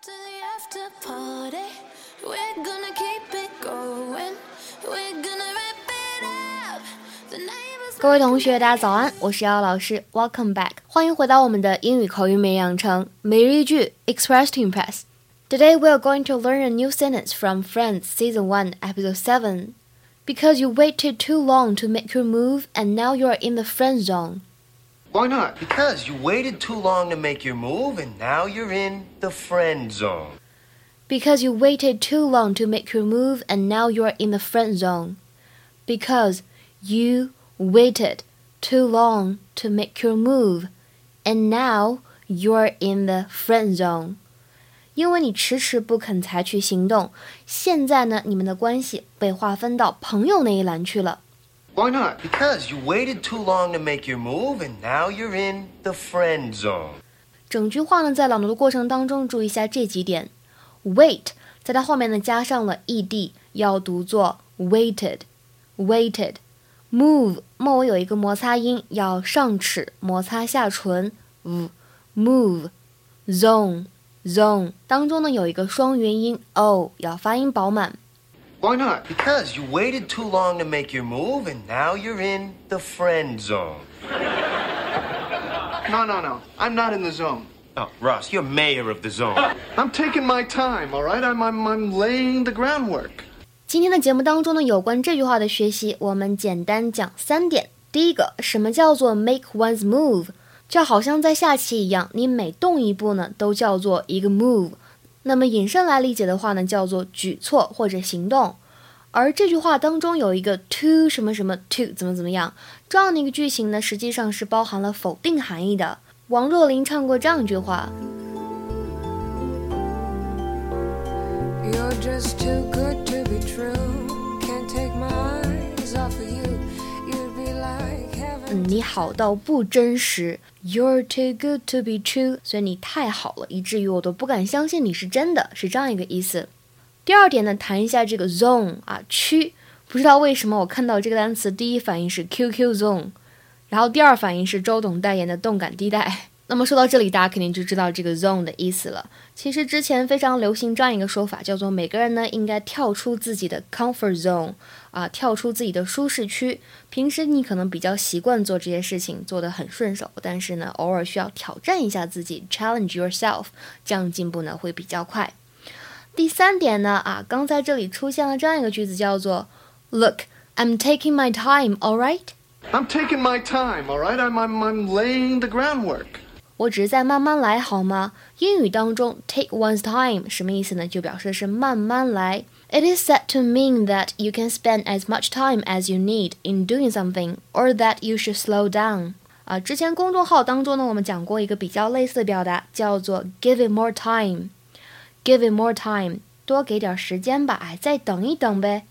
to the after party. We're gonna keep it going. We're gonna rip it up. The neighbors. 各位同学，大家早安，我是姚老师，Welcome back，欢迎回到我们的英语口语美养成每日一句 Express to Impress。Today we are going to learn a new sentence from Friends Season 1, Episode 7. Because you waited too long to make your move and now you're in the friend zone. Why not? Because you waited too long to make your move and now you're in the friend zone. Because you waited too long to make your move and now you're in the friend zone. Because you waited too long to make your move and now you're in the friend zone. 因为你迟迟不肯采取行动，现在呢，你们的关系被划分到朋友那一栏去了。 Why not? Because you waited too long to make your move and now you're in the friend zone. 整句话呢，在朗读的过程当中，注意一下这几点。Wait，在它后面呢加上了 ed，要读作 waited，waited。Move，末尾有一个摩擦音，要上齿摩擦下唇。v，move。Zone，zone 当中呢有一个双元音 o，要发音饱满。Why not? Because you waited too long to make your move and now you're in the friend zone. No, no, no. I'm not in the zone. Oh, Ross, you're mayor of the zone. I'm taking my time, all right? I'm, I'm, I'm laying the groundwork. 今天的节目当中呢，有关这句话的学习，我们简单讲三点。第一个，什么叫做 make one's move？就好像在下棋一样，你每动一步呢，都叫做一个 move。 那么引申来理解的话呢，叫做举措或者行动。而这句话当中有一个 to 什么什么 to 怎么怎么样这样的一个句型呢，实际上是包含了否定含义的。王若琳唱过这样一句话 You're just too good to be true. 你好到不真实，You're too good to be true，所以你太好了，以至于我都不敢相信你是真的，是这样一个意思。第二点呢，谈一下这个 zone 啊区，不知道为什么我看到这个单词，第一反应是 QQ zone，然后第二反应是周董代言的动感地带。那么说到这里，大家肯定就知道这个 zone 的意思了。其实之前非常流行这样一个说法，叫做每个人呢应该跳出自己的 comfort zone，啊，跳出自己的舒适区。平时你可能比较习惯做这些事情，做得很顺手，但是呢，偶尔需要挑战一下自己，challenge yourself，这样进步呢会比较快。第三点呢，啊，刚才这里出现了这样一个句子，叫做 Look, I'm taking my time, all right？I'm taking my time, all right? I'm, I'm, I'm laying the groundwork. 我只是在慢慢来，好吗？英语当中 take one's time 什么意思呢？就表示是慢慢来。It is said to mean that you can spend as much time as you need in doing something, or that you should slow down. 啊，之前公众号当中呢，我们讲过一个比较类似的表达，叫做 give it more time。give it more time，多给点时间吧，哎，再等一等呗。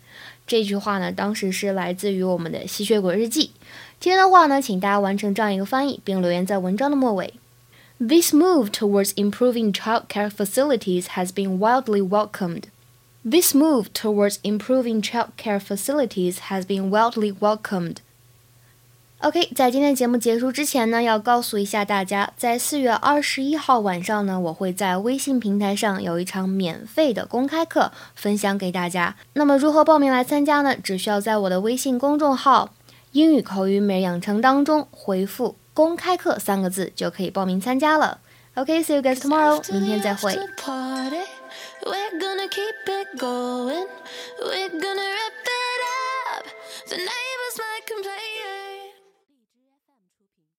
这句话呢，当时是来自于我们的吸血鬼日记。今天的话呢，请大家完成这样一个翻译，并留言在文章的末尾。This move towards improving childcare facilities has been wildly welcomed. This move towards improving childcare facilities has been wildly welcomed. OK，在今天节目结束之前呢，要告诉一下大家，在四月二十一号晚上呢，我会在微信平台上有一场免费的公开课分享给大家。那么如何报名来参加呢？只需要在我的微信公众号“英语口语每日养成”当中回复“公开课”三个字就可以报名参加了。OK，see、you guys tomorrow，明天再会。We're gonna keep it going. We're gonna rip it up. Neighbors